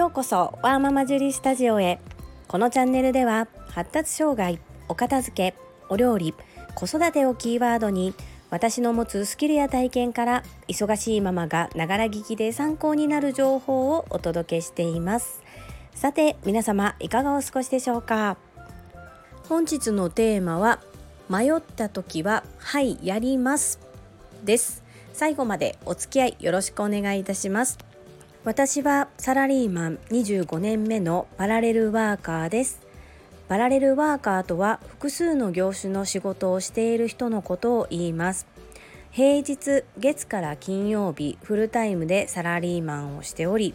ようこそワーママジュリースタジオへ。このチャンネルでは発達障害お片付けお料理子育てをキーワードに私の持つスキルや体験から忙しいママがながら聞きで参考になる情報をお届けしています。さて皆様いかがお過ごしでしょうか？本日のテーマは迷った時ははいやります。です。最後までお付き合いよろしくお願いいたします。私はサラリーマン25年目のパラレルワーカーです。パラレルワーカーとは複数の業種の仕事をしている人のことを言います。平日月から金曜日フルタイムでサラリーマンをしており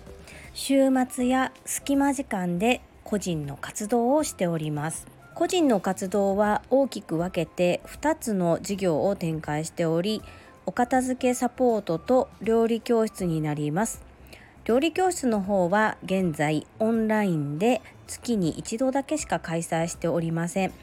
週末や隙間時間で個人の活動をしております。個人の活動は大きく分けて2つの事業を展開しておりお片付けサポートと料理教室になります。料理教室の方は現在オンラインで月に一度だけしか開催しておりません。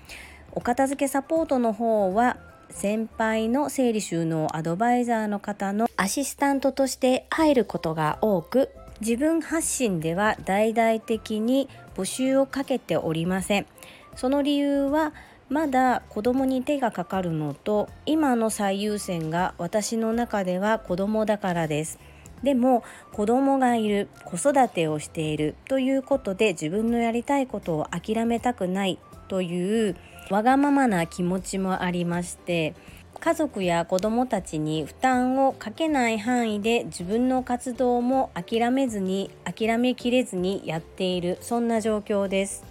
お片付けサポートの方は先輩の整理収納アドバイザーの方のアシスタントとして入ることが多く自分発信では大々的に募集をかけておりません。その理由はまだ子供に手がかかるのと今の最優先が私の中では子供だからです。でも子供がいる子育てをしているということで自分のやりたいことを諦めたくないというわがままな気持ちもありまして家族や子どもたちに負担をかけない範囲で自分の活動も諦めずに諦めきれずにやっているそんな状況です。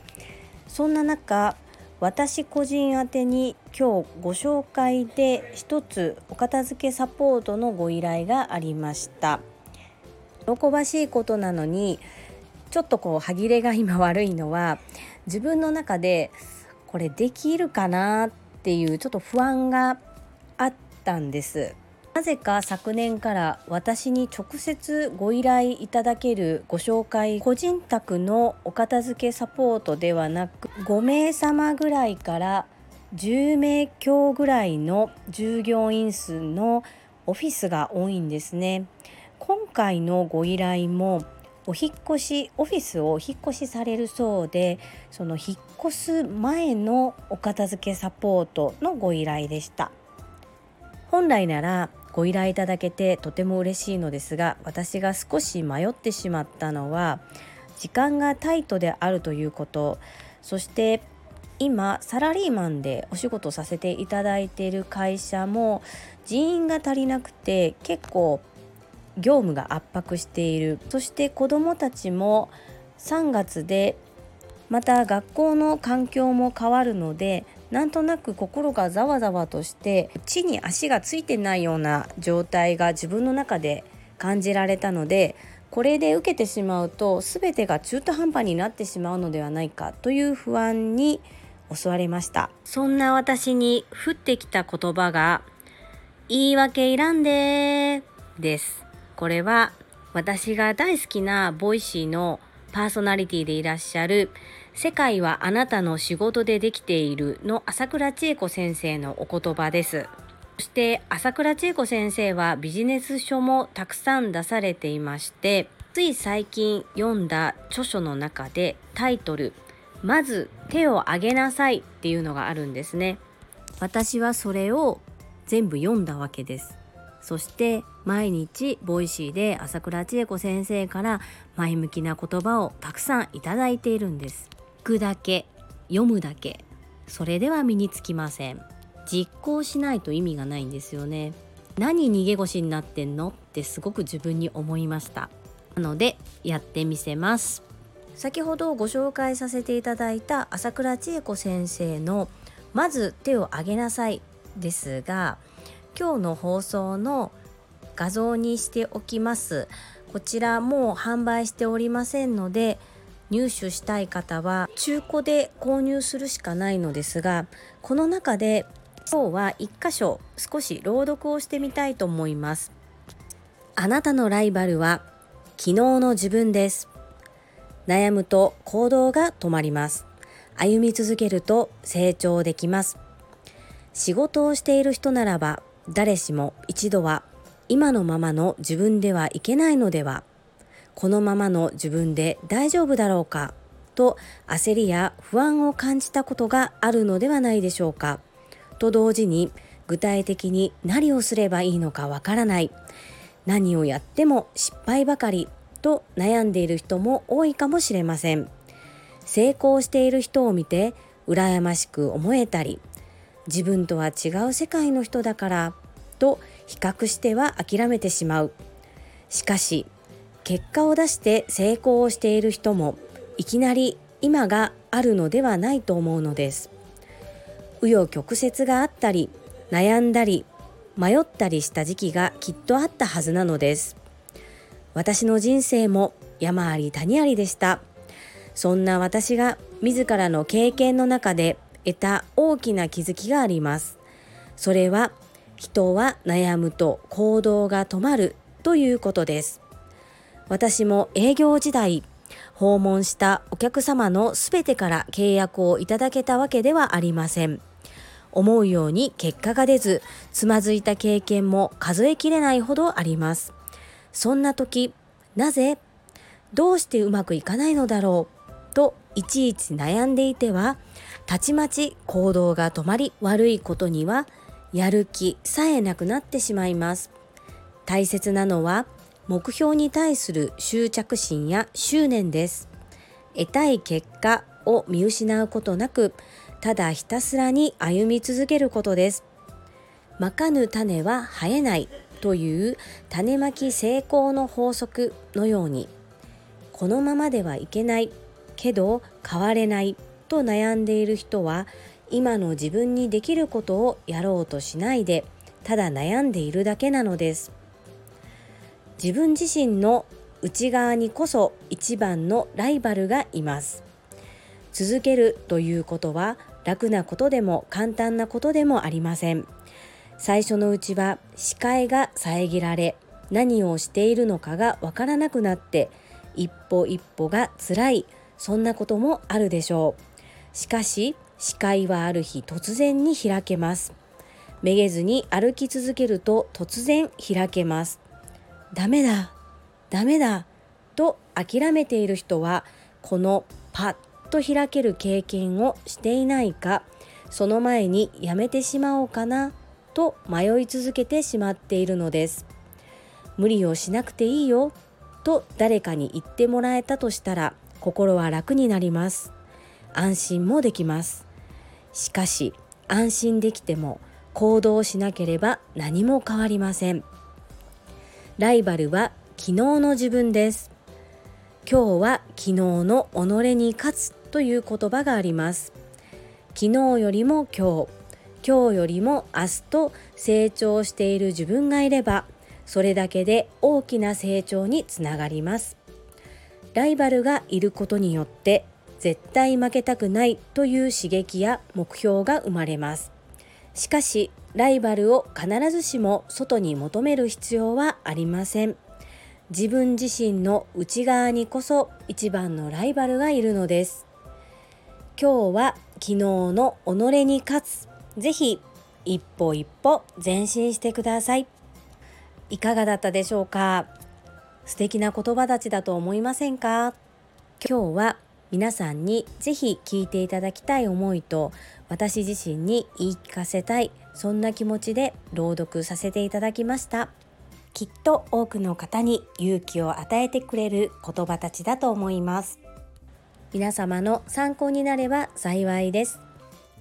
そんな中私個人宛てに今日ご紹介で一つお片付けサポートのご依頼がありました。喜ばしいことなのにちょっとこう歯切れが今悪いのは自分の中でこれできるかなっていうちょっと不安があったんです。なぜか昨年から私に直接ご依頼いただけるご紹介個人宅のお片付けサポートではなく5名様ぐらいから10名強ぐらいの従業員数のオフィスが多いんですね。今回のご依頼もお引越しオフィスをお引越しされるそうでその引っ越す前のお片付けサポートのご依頼でした。本来ならご依頼いただけてとても嬉しいのですが私が少し迷ってしまったのは時間がタイトであるということ。そして今サラリーマンでお仕事させていただいている会社も人員が足りなくて結構業務が圧迫している。そして子どもたちも3月でまた学校の環境も変わるのでなんとなく心がざわざわとして地に足がついてないような状態が自分の中で感じられたのでこれで受けてしまうと全てが中途半端になってしまうのではないかという不安に襲われました。そんな私に降ってきた言葉が言い訳いらんでです。これは私が大好きなボイシーのパーソナリティでいらっしゃる世界はあなたの仕事でできているの朝倉千恵子先生のお言葉です。そして朝倉千恵子先生はビジネス書もたくさん出されていましてつい最近読んだ著書の中でタイトル「まず手を挙げなさい」っていうのがあるんですね。私はそれを全部読んだわけです。そして毎日ボイシーで朝倉千恵子先生から前向きな言葉をたくさんいただいているんです。聞くだけ読むだけ。それでは身につきません。実行しないと意味がないんですよね。何逃げ腰になってんの？ってすごく自分に思いました。なのでやってみせます。先ほどご紹介させていただいた朝倉千恵子先生のまず手を挙げなさいですが今日の放送の画像にしておきます。こちらもう販売しておりませんので入手したい方は中古で購入するしかないのですがこの中で今日は1箇所少し朗読をしてみたいと思います。あなたのライバルは昨日の自分です。悩むと行動が止まります。歩み続けると成長できます。仕事をしている人ならば誰しも一度は今のままの自分ではいけないのではこのままの自分で大丈夫だろうかと焦りや不安を感じたことがあるのではないでしょうかと同時に具体的に何をすればいいのかわからない何をやっても失敗ばかりと悩んでいる人も多いかもしれません。成功している人を見て羨ましく思えたり自分とは違う世界の人だからと比較しては諦めてしまう。しかし結果を出して成功をしている人もいきなり今があるのではないと思うのです。紆余曲折があったり悩んだり迷ったりした時期がきっとあったはずなのです。私の人生も山あり谷ありでした。そんな私が自らの経験の中で得た大きな気づきがあります。それは人は悩むと行動が止まるということです。私も営業時代訪問したお客様のすべてから契約をいただけたわけではありません。思うように結果が出ずつまずいた経験も数えきれないほどあります。そんな時なぜどうしてうまくいかないのだろう。といちいち悩んでいてはたちまち行動が止まり悪いことにはやる気さえなくなってしまいます。大切なのは目標に対する執着心や執念です。得たい結果を見失うことなくただひたすらに歩み続けることです。まかぬ種は生えないという種まき成功の法則のようにこのままではいけないけど変われないと悩んでいる人は今の自分にできることをやろうとしないでただ悩んでいるだけなのです。自分自身の内側にこそ一番のライバルがいます。続けるということは楽なことでも簡単なことでもありません。最初のうちは視界が遮られ何をしているのかがわからなくなって一歩一歩が辛い。そんなこともあるでしょう。しかし視界はある日突然に開けます。めげずに歩き続けると突然開けます。ダメだダメだと諦めている人はこのパッと開ける経験をしていないかその前にやめてしまおうかなと迷い続けてしまっているのです。無理をしなくていいよと誰かに言ってもらえたとしたら心は楽になります。安心もできます。しかし安心できても行動しなければ何も変わりません。ライバルは昨日の自分です。今日は昨日の己に勝つという言葉があります。昨日よりも今日今日よりも明日と成長している自分がいればそれだけで大きな成長につながります。ライバルがいることによって絶対負けたくないという刺激や目標が生まれます。しかしライバルを必ずしも外に求める必要はありません。自分自身の内側にこそ一番のライバルがいるのです。今日は昨日の己に勝つ。ぜひ一歩一歩前進してください。いかがだったでしょうか？素敵な言葉たちだと思いませんか？今日は皆さんにぜひ聞いていただきたい思いと私自身に言い聞かせたいそんな気持ちで朗読させていただきました。きっと多くの方に勇気を与えてくれる言葉たちだと思います。皆様の参考になれば幸いです。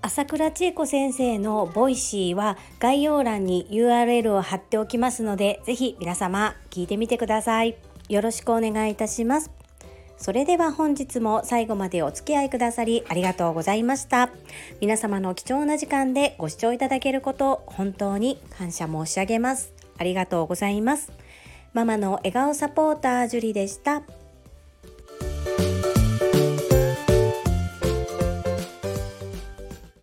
朝倉千恵子先生のボイシーは概要欄に URL を貼っておきますのでぜひ皆様聞いてみてくださいよろしくお願いいたしますそれでは本日も最後までお付き合いくださりありがとうございました。皆様の貴重な時間でご視聴いただけること本当に感謝申し上げます。ありがとうございます。ママの笑顔サポータージュリでした。